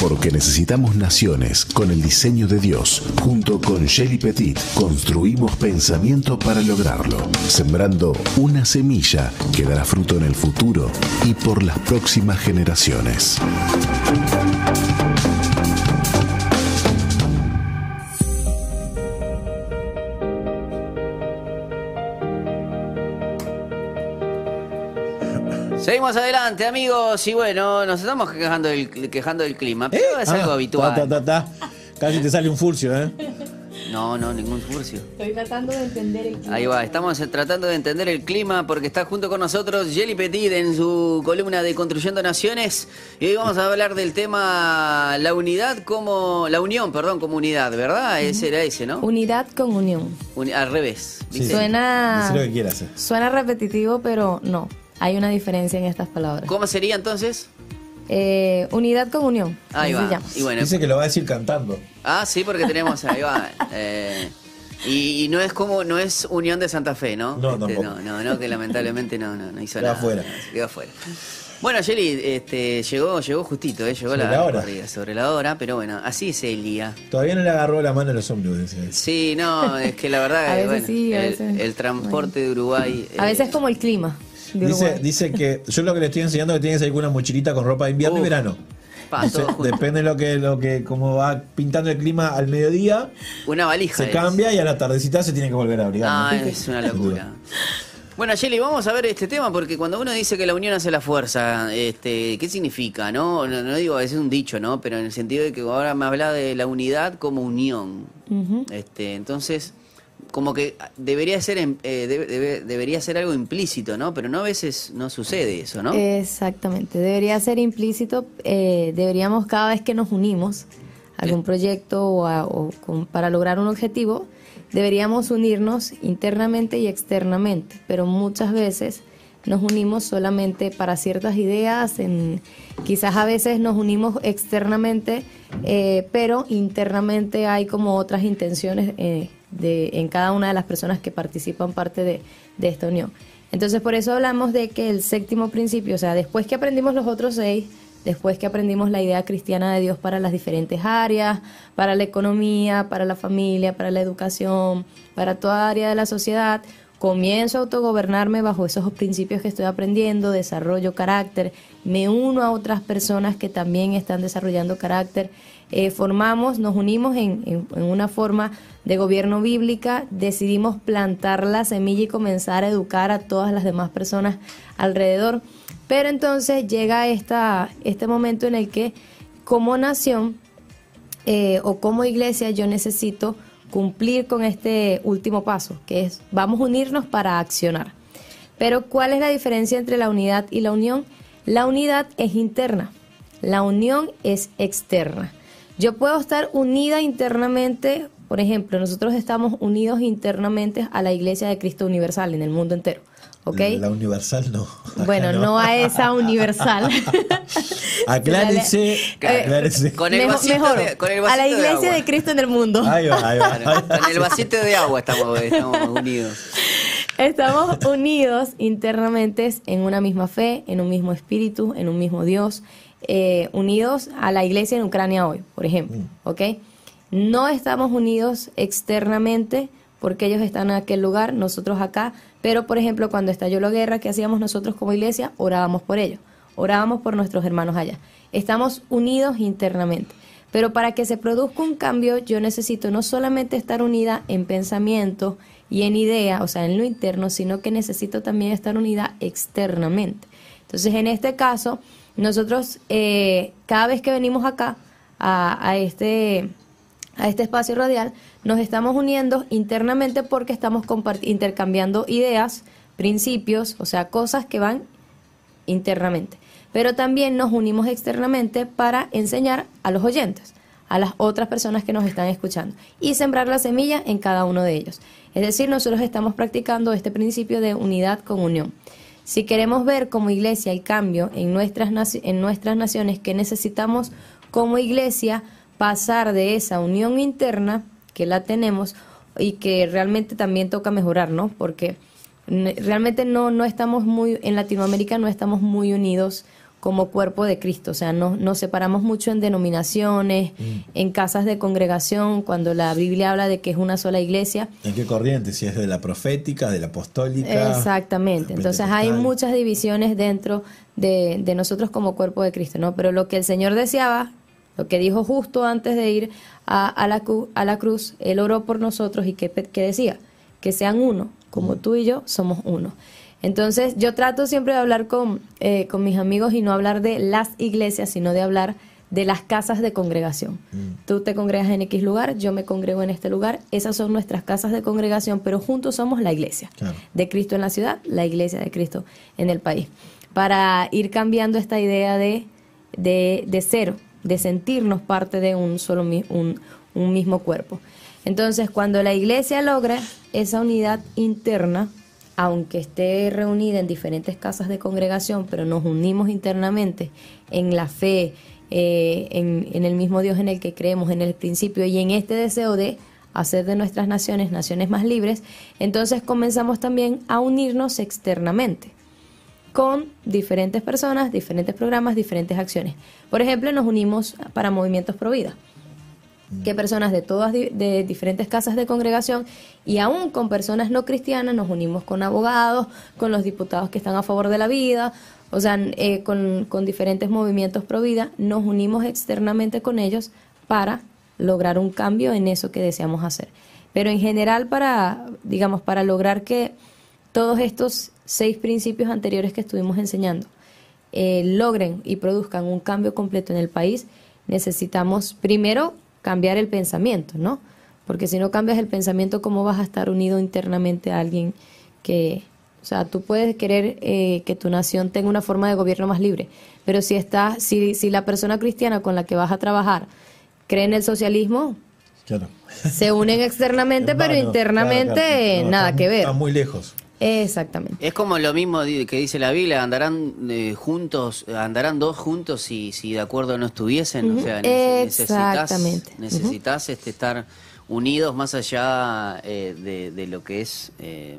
Porque necesitamos naciones con el diseño de Dios. Junto con Shelly Petit construimos pensamiento para lograrlo, sembrando una semilla que dará fruto en el futuro y por las próximas generaciones. Seguimos adelante, amigos. Y bueno, nos estamos quejando del, quejando del clima, pero es Ah, algo habitual. ta, ta, ta, ta. Casi te sale un furcio, ¿eh? No, no, ningún furcio. Estoy tratando de entender el clima. Ahí va, estamos eh, tratando de entender el clima porque está junto con nosotros Jelly Petit en su columna de Construyendo Naciones y hoy vamos a hablar del tema la unidad como la unión, perdón, como unidad, ¿verdad? Ese era ese, ¿no? Unidad con unión. Uni- al revés. Sí. Suena, lo que quieras. eh. suena repetitivo, pero no. Hay una diferencia en estas palabras. ¿Cómo sería entonces? Eh, unidad con unión. Ahí va. llama. Y bueno, Dice que lo va a decir cantando. ah, sí, porque tenemos ahí va. eh, y, y no es como no es Unión de Santa Fe, ¿no? No, Este, tampoco. no, no, no, que lamentablemente no, no, no hizo Quedó nada. afuera. Se quedó afuera. Bueno, Jelly, este, llegó, llegó justito, eh, llegó Sobre la, la hora. corrida, sobre la hora, pero bueno, así es el día. Todavía no le agarró la mano a los decía. Sí, no, es que la verdad, A veces bueno, sí, a el, veces- el transporte de Uruguay. A eh, veces como el clima. Dice, dice que yo lo que le estoy enseñando es que tiene que salir con una mochilita con ropa de invierno y verano. junto. depende de lo que, lo que, como va pintando el clima al mediodía, Una valija. se es. cambia y a la tardecita se tiene que volver a abrigar. Ah, ¿no? es una locura. Bueno, Shelly, vamos a ver este tema porque cuando uno dice que la unión hace la fuerza, este, ¿qué significa? No, no, no digo, es un dicho, ¿no? Pero en el sentido de que ahora me habla de la unidad como unión. Este, entonces, como que debería ser, eh, debe- debe- debería ser algo implícito, ¿no? Pero no a veces no sucede eso, ¿no? Exactamente, debería ser implícito, eh, deberíamos cada vez que nos unimos a algún proyecto o, a- o con- para lograr un objetivo, deberíamos unirnos internamente y externamente, pero muchas veces nos unimos solamente para ciertas ideas, en, quizás a veces nos unimos externamente, eh, pero internamente hay como otras intenciones eh, de, en cada una de las personas que participan parte de, de esta unión. Entonces por eso hablamos de que el séptimo principio, o sea, después que aprendimos los otros seis, después que aprendimos la idea cristiana de Dios para las diferentes áreas, para la economía, para la familia, para la educación, para toda área de la sociedad, comienzo a autogobernarme bajo esos principios que estoy aprendiendo, desarrollo carácter, me uno a otras personas que también están desarrollando carácter, eh, formamos, nos unimos en, en- una forma de gobierno bíblica, decidimos plantar la semilla y comenzar a educar a todas las demás personas alrededor. Pero entonces llega esta, este momento en el que como nación eh, o como iglesia yo necesito cumplir con este último paso, que es vamos a unirnos para accionar. Pero ¿cuál es la diferencia entre la unidad y la unión? La unidad es interna, la unión es externa. Yo puedo estar unida internamente, por ejemplo, nosotros estamos unidos internamente a la Iglesia de Cristo Universal en el mundo entero, ¿ok? La universal no. Acá Bueno, no a esa universal. Aclárese, Eh, aclárese. Con el vasito mejor, de- con el a la de Iglesia agua. de Cristo en el mundo. Ahí va, ahí va. Con el vasito de agua estamos, estamos unidos. Estamos unidos internamente en una misma fe, en un mismo espíritu, en un mismo Dios, eh, unidos a la iglesia en Ucrania hoy, por ejemplo, ¿ok? No estamos unidos externamente porque ellos están en aquel lugar, nosotros acá, pero por ejemplo cuando estalló la guerra, ¿qué hacíamos nosotros como iglesia? Orábamos por ellos, orábamos por nuestros hermanos allá. Estamos unidos internamente. Pero para que se produzca un cambio, yo necesito no solamente estar unida en pensamiento y en idea, o sea, en lo interno, sino que necesito también estar unida externamente. Entonces, en este caso, nosotros eh, cada vez que venimos acá a, a este a este espacio radial, nos estamos uniendo internamente porque estamos intercambiando ideas, principios, o sea, cosas que van internamente. Pero también nos unimos externamente para enseñar a los oyentes, a las otras personas que nos están escuchando y sembrar la semilla en cada uno de ellos. Es decir, nosotros estamos practicando este principio de unidad con unión. Si queremos ver como iglesia el cambio en nuestras, en nuestras naciones que necesitamos como iglesia pasar de esa unión interna que la tenemos y que realmente también toca mejorar, ¿no? Porque realmente no, no estamos muy, en Latinoamérica no estamos muy unidos como cuerpo de Cristo. O sea, no, nos separamos mucho en denominaciones, en casas de congregación, cuando la Biblia habla de que es una sola iglesia. ¿En qué corriente? Si es de la profética, de la apostólica. Exactamente. Entonces hay muchas divisiones dentro de, de, nosotros como cuerpo de Cristo, ¿no? Pero lo que el Señor deseaba, lo que dijo justo antes de ir a, a, la, a la, cruz, Él oró por nosotros y que, que decía, que sean uno, como tú y yo somos uno. Entonces yo trato siempre de hablar con, eh, con mis amigos y no hablar de las iglesias, sino de hablar de las casas de congregación. Mm. Tú te congregas en X lugar, yo me congrego en este lugar, esas son nuestras casas de congregación, pero juntos somos la iglesia de Cristo en la ciudad, la iglesia de Cristo en el país. Para ir cambiando esta idea de, de, de cero, de sentirnos parte de un solo un, un mismo cuerpo. Entonces, cuando la iglesia logra esa unidad interna, aunque esté reunida en diferentes casas de congregación, pero nos unimos internamente en la fe, eh, en, el mismo Dios en el que creemos, en el principio y en este deseo de hacer de nuestras naciones naciones más libres, entonces comenzamos también a unirnos externamente con diferentes personas, diferentes programas, diferentes acciones. Por ejemplo, nos unimos para movimientos pro vida que personas de todas de diferentes casas de congregación y aún con personas no cristianas nos unimos con abogados, con los diputados que están a favor de la vida, o sea, eh, con, con diferentes movimientos pro vida, nos unimos externamente con ellos para lograr un cambio en eso que deseamos hacer. Pero en general para, digamos, para lograr que todos estos seis principios anteriores que estuvimos enseñando eh, logren y produzcan un cambio completo en el país, necesitamos primero cambiar el pensamiento, ¿no? Porque si no cambias el pensamiento, ¿cómo vas a estar unido internamente a alguien que, o sea, tú puedes querer eh, que tu nación tenga una forma de gobierno más libre, pero si está, si, si la persona cristiana con la que vas a trabajar cree en el socialismo, se unen externamente, pero internamente nada que ver. Están muy lejos. Exactamente. Es como lo mismo que dice la Biblia, andarán eh, juntos, andarán dos juntos si, si de acuerdo no estuviesen. O sea, necesitas, necesitas este, estar unidos más allá eh, de, lo que es eh,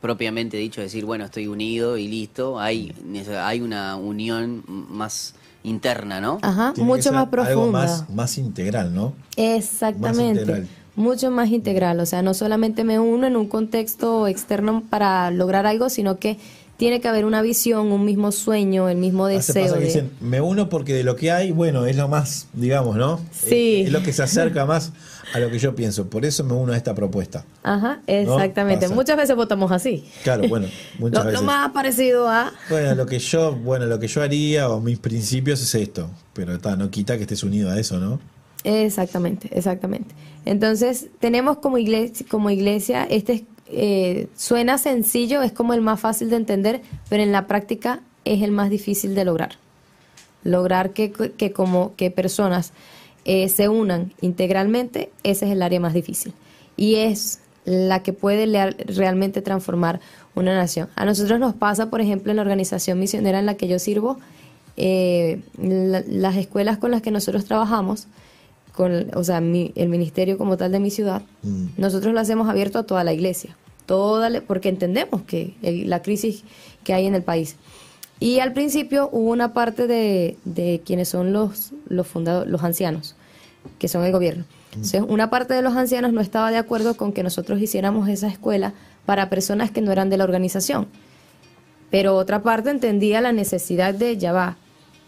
propiamente dicho, decir, bueno, estoy unido y listo. Hay, hay una unión más interna, ¿no? Ajá, mucho más profunda. Algo más, más integral, ¿no? Exactamente mucho más integral, o sea, no solamente me uno en un contexto externo para lograr algo, sino que tiene que haber una visión, un mismo sueño, el mismo deseo. de... dicen, me uno porque de lo que hay, bueno, es lo más, digamos, ¿no? Sí. Es, lo que se acerca más a lo que yo pienso. Por eso me uno a esta propuesta. Ajá, exactamente. Muchas veces votamos así. Claro, bueno, muchas lo, veces. Lo más parecido a. Bueno, lo que yo, bueno, lo que yo haría o mis principios es esto. Pero está, no quita que estés unido a eso, ¿no? Exactamente, exactamente. Entonces, tenemos como iglesia, este eh, suena sencillo, es como el más fácil de entender, pero en la práctica es el más difícil de lograr. Lograr que, que como que personas eh, se unan integralmente, ese es el área más difícil. Y es la que puede realmente transformar una nación. A nosotros nos pasa, por ejemplo, en la organización misionera en la que yo sirvo, eh, las escuelas con las que nosotros trabajamos, con, o sea, el ministerio como tal de mi ciudad, mm. nosotros lo hacemos abierto a toda la iglesia, toda porque entendemos que la crisis que hay en el país. Y al principio hubo una parte de, de quienes son los, los, los ancianos, que son el gobierno. Mm. Entonces, una parte de los ancianos no estaba de acuerdo con que nosotros hiciéramos esa escuela para personas que no eran de la organización. Pero otra parte entendía la necesidad de, ya va,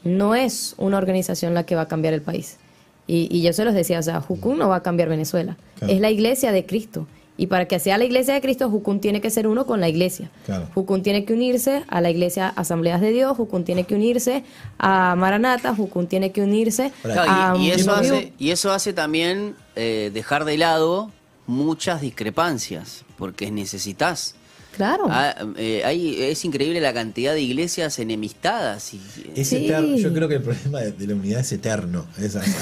no es una organización la que va a cambiar el país. Y, yo se los decía, o sea, Jucún no va a cambiar Venezuela. Es la iglesia de Cristo. Y para que sea la iglesia de Cristo, Jucún tiene que ser uno con la iglesia. Claro. Jucún tiene que unirse a la iglesia Asambleas de Dios, Jucún tiene que unirse a Maranata, Jucún tiene que unirse a... Y, eso, hace, y eso hace también eh, dejar de lado muchas discrepancias, porque necesitas Claro. Ah, eh, es increíble la cantidad de iglesias enemistadas. Y, Yo creo que el problema de, la unidad es eterno.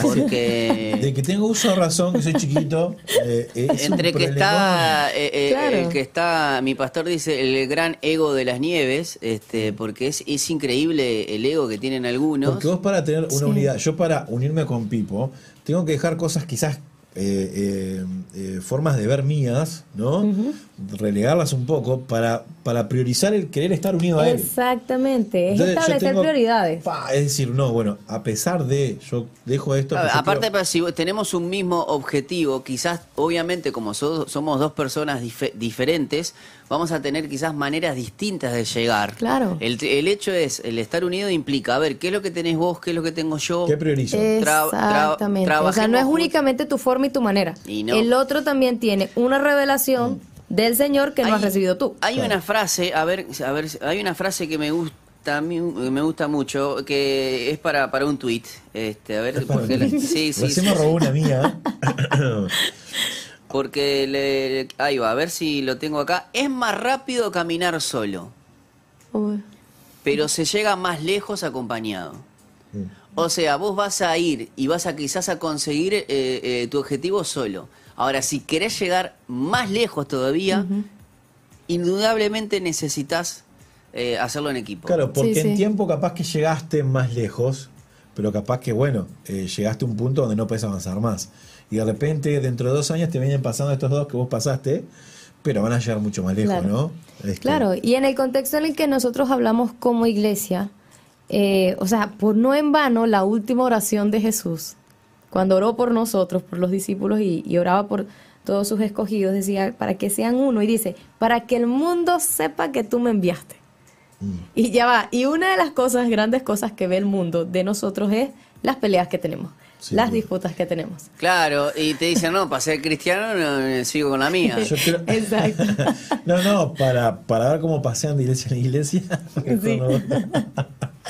Porque... de que tengo uso de razón, que soy chiquito. Eh, entre que está, eh, el que está, mi pastor dice, el gran ego de las nieves, este, porque es, es increíble el ego que tienen algunos. Porque vos para tener una unidad, yo para unirme con Pipo, tengo que dejar cosas quizás eh, eh, eh, formas de ver mías, ¿no? Relegarlas un poco para, para priorizar el querer estar unido a él. Exactamente, es establecer tengo- prioridades. pa, es decir, no, bueno, a pesar de, yo dejo esto. A- yo Aparte, quiero- pero si tenemos un mismo objetivo, quizás, obviamente, como so- somos dos personas dife- diferentes, vamos a tener quizás maneras distintas de llegar. Claro. El, el hecho es, el estar unido implica, a ver, ¿qué es lo que tenés vos? ¿Qué es lo que tengo yo? ¿Qué priorizo? Tra- tra- Exactamente. o sea, no es únicamente tu forma y tu manera. Y no. El otro también tiene una revelación del Señor que no has recibido tú. Hay Claro. una frase, a ver, a ver, hay una frase que me gusta a mí, me gusta mucho, que es para, para un tweet. Este, a ver, porque la- sí, sí, me robó una mía. porque le, ahí va, a ver si lo tengo acá. Es más rápido caminar solo, Uy. pero se llega más lejos acompañado. Mm. O sea, vos vas a ir y vas a quizás a conseguir eh, eh, tu objetivo solo. Ahora, si querés llegar más lejos todavía, indudablemente necesitas eh, hacerlo en equipo. Claro, porque Sí, en tiempo capaz que llegaste más lejos, pero capaz que, bueno, eh, llegaste a un punto donde no puedes avanzar más. Y de repente, dentro de dos años, te vienen pasando estos dos que vos pasaste, pero van a llegar mucho más lejos, Claro. ¿no? Este, Claro, y en el contexto en el que nosotros hablamos como iglesia, eh, o sea, por no en vano la última oración de Jesús, cuando oró por nosotros, por los discípulos y, y oraba por todos sus escogidos, decía, para que sean uno, y dice, para que el mundo sepa que tú me enviaste. Mm. Y ya va, y una de las cosas, grandes cosas que ve el mundo de nosotros es las peleas que tenemos, Sí, las disputas que tenemos. Claro, y te dicen, no, para ser cristiano no, eh, sigo con la mía. Yo creo- Exacto. no, no, para, para ver cómo pasean de iglesia en iglesia. Sí.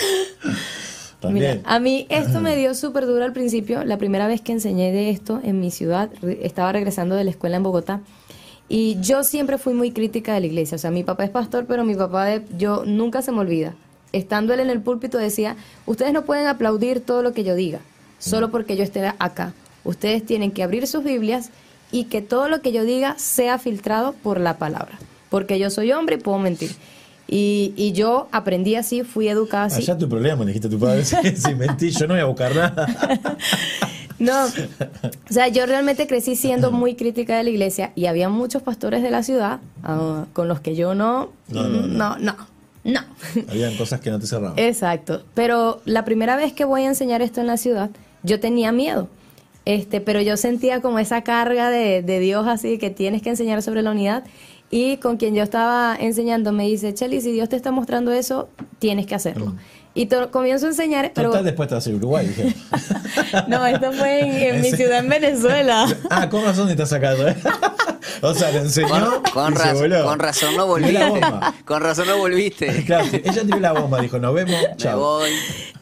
También. Mira, a mí esto me dio súper duro al principio. La primera vez que enseñé de esto en mi ciudad, estaba regresando de la escuela en Bogotá. Y yo siempre fui muy crítica de la iglesia. O sea, mi papá es pastor, pero mi papá, de- yo nunca se me olvida. Estando él en el púlpito decía, ustedes no pueden aplaudir todo lo que yo diga, solo porque yo esté acá. Ustedes tienen que abrir sus Biblias y que todo lo que yo diga sea filtrado por la palabra. Porque yo soy hombre y puedo mentir. Y, y yo aprendí así, fui educada así. Allá tu problema, le dijiste a tu padre. Si, si mentí, yo no voy a buscar nada. No, o sea, yo realmente crecí siendo muy crítica de la iglesia y había muchos pastores de la ciudad ah, con los que yo no, No, no, no, no, no. Habían cosas que no te cerraban. Exacto, pero la primera vez que voy a enseñar esto en la ciudad, yo tenía miedo. Este, pero yo sentía como esa carga de, de Dios así que tienes que enseñar sobre la unidad y con quien yo estaba enseñando me dice, Cheli, si Dios te está mostrando eso, tienes que hacerlo. Y to- comienzo a enseñar, pero Total, después te a Uruguay. Dije. no, esto fue en, en mi ciudad en Venezuela. Ah, con razón te estás sacando. ¿eh? o sea, le enseñó. Con, con y se razón, voló. con razón no volviste. Con razón no volviste. Claro, ella tiró la bomba, dijo, nos vemos, Me chao. voy.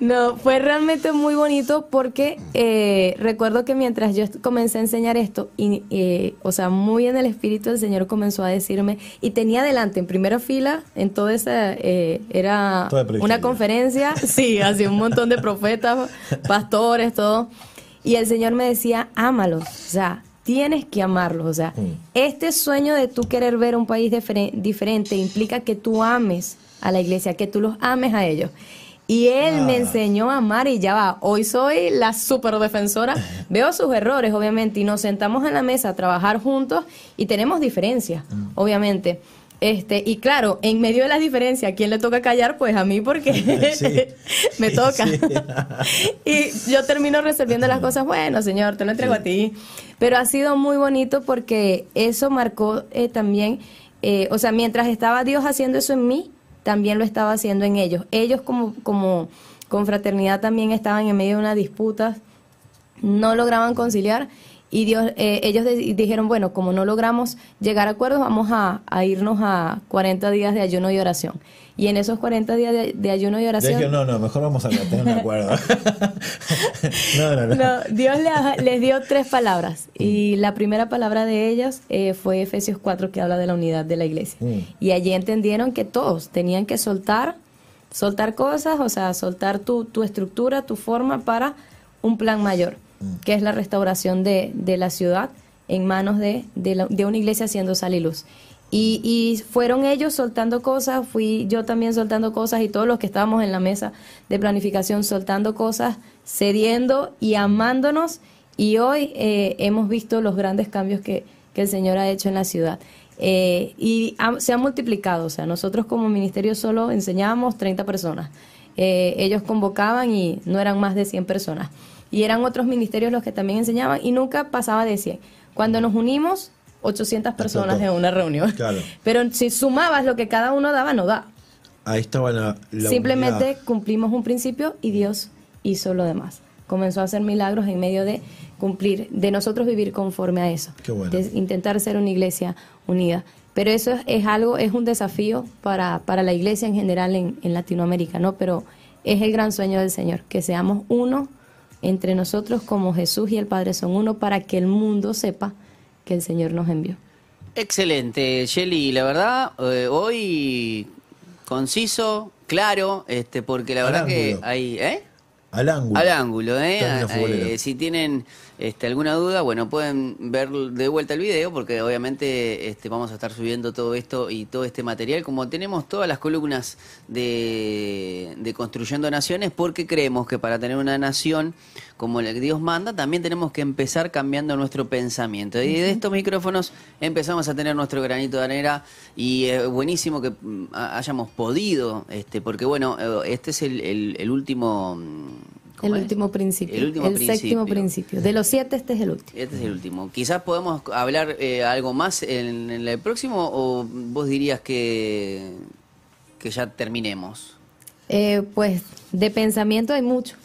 No, fue realmente muy bonito porque eh, recuerdo que mientras yo comencé a enseñar esto, y, eh, o sea, muy en el espíritu el Señor comenzó a decirme, y tenía delante en primera fila, en toda esa, eh, era una conferencia, sí, así un montón de profetas, pastores, todo, y el Señor me decía, ámalos, o sea, tienes que amarlos, o sea, Mm. este sueño de tú querer ver un país difere- diferente implica que tú ames a la iglesia, que tú los ames a ellos. Y él me Ah. enseñó a amar y ya va. Hoy soy la super defensora. Veo sus errores, obviamente, y nos sentamos en la mesa a trabajar juntos y tenemos diferencias, obviamente. Este, y claro, en medio de las diferencias, ¿a quién le toca callar? Pues a mí, porque Sí, me toca. sí. y yo termino resolviendo las cosas, bueno, señor, te lo entrego a ti. Pero ha sido muy bonito porque eso marcó eh, también, eh, o sea, mientras estaba Dios haciendo eso en mí, también lo estaba haciendo en ellos. Ellos como, como confraternidad también estaban en medio de una disputa, no lograban conciliar y Dios, eh, ellos de- dijeron, bueno, como no logramos llegar a acuerdos, vamos a, a irnos a 40 días de ayuno y oración. Y en esos 40 días de, de ayuno y oración... no, no, mejor vamos a tener un acuerdo. no, no, no. No, Dios les, les dio tres palabras y la primera palabra de ellas eh, fue Efesios 4 que habla de la unidad de la iglesia. Mm. Y allí entendieron que todos tenían que soltar, soltar cosas, o sea, soltar tu, tu estructura, tu forma para un plan mayor, que es la restauración de, de la ciudad en manos de, de, la- de una iglesia haciendo sal y luz. Y, y fueron ellos soltando cosas, fui yo también soltando cosas y todos los que estábamos en la mesa de planificación soltando cosas, cediendo y amándonos Y hoy eh, hemos visto los grandes cambios que, que el Señor ha hecho en la ciudad. Eh, y se ha multiplicado, o sea, nosotros como ministerio solo enseñábamos 30 personas. Eh, ellos convocaban y no eran más de 100 personas. Y eran otros ministerios los que también enseñaban y nunca pasaba de 100. Cuando nos unimos, 800 personas en una reunión. Claro. Pero si sumabas lo que cada uno daba, no da. Ahí estaba la, la Simplemente unidad. cumplimos un principio y Dios hizo lo demás. Comenzó a hacer milagros en medio de cumplir, de nosotros vivir conforme a eso, Qué bueno. de intentar ser una iglesia unida. Pero eso es, es algo, es un desafío para, para la iglesia en general en, en Latinoamérica, ¿no? Pero es el gran sueño del Señor, que seamos uno entre nosotros como Jesús y el Padre son uno para que el mundo sepa que el Señor nos envió. Excelente, Shelly. La verdad, eh, hoy conciso, claro, este, porque la verdad que hay, ¿eh? Al ángulo. Al ángulo, ¿eh? Ah, eh, si tienen este, alguna duda, bueno, pueden ver de vuelta el video porque obviamente este, vamos a estar subiendo todo esto y todo este material como tenemos todas las columnas de, de Construyendo Naciones porque creemos que para tener una nación como que Dios manda, también tenemos que empezar cambiando nuestro pensamiento. Y de estos micrófonos empezamos a tener nuestro granito de arena y es buenísimo que mm, ha- hayamos podido, este, porque bueno, eh, este es el, el- el último... mm, El último principio. El último séptimo principio. principio. De los siete, este es el último. Este es el último. Quizás podemos hablar eh, algo más en, en el próximo o vos dirías que, que ya terminemos. Eh, pues de pensamiento hay mucho.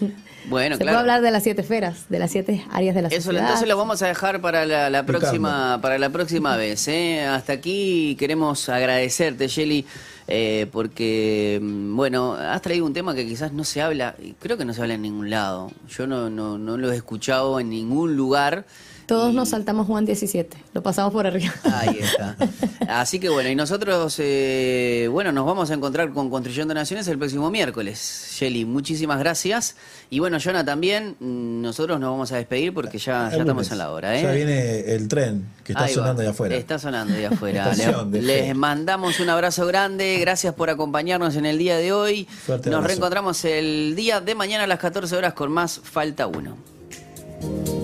Bueno, Se claro. puede hablar de las siete esferas, de las siete áreas de la Eso sociedad. entonces lo vamos a dejar para la, la próxima para la próxima vez. ¿eh? Hasta aquí queremos agradecerte, Shelly, eh, porque mm, bueno, has traído un tema que quizás no se habla, y creo que no se habla en ningún lado. Yo no, no, no lo he escuchado en ningún lugar. Todos Y- nos saltamos Juan 17, lo pasamos por arriba. Ahí está. Así que bueno, y nosotros, eh, bueno, nos vamos a encontrar con Construyendo Naciones el próximo miércoles. Shelly, muchísimas gracias. Y bueno, Jonah también, mm, nosotros nos vamos a despedir porque ya, ya estamos en la hora. ¿eh? Ya viene el tren que está Ahí va. sonando de afuera. Está sonando de afuera. De les mandamos un abrazo grande gracias por acompañarnos en el día de hoy. Nos reencontramos el día de mañana a las 14 horas con más Falta 1.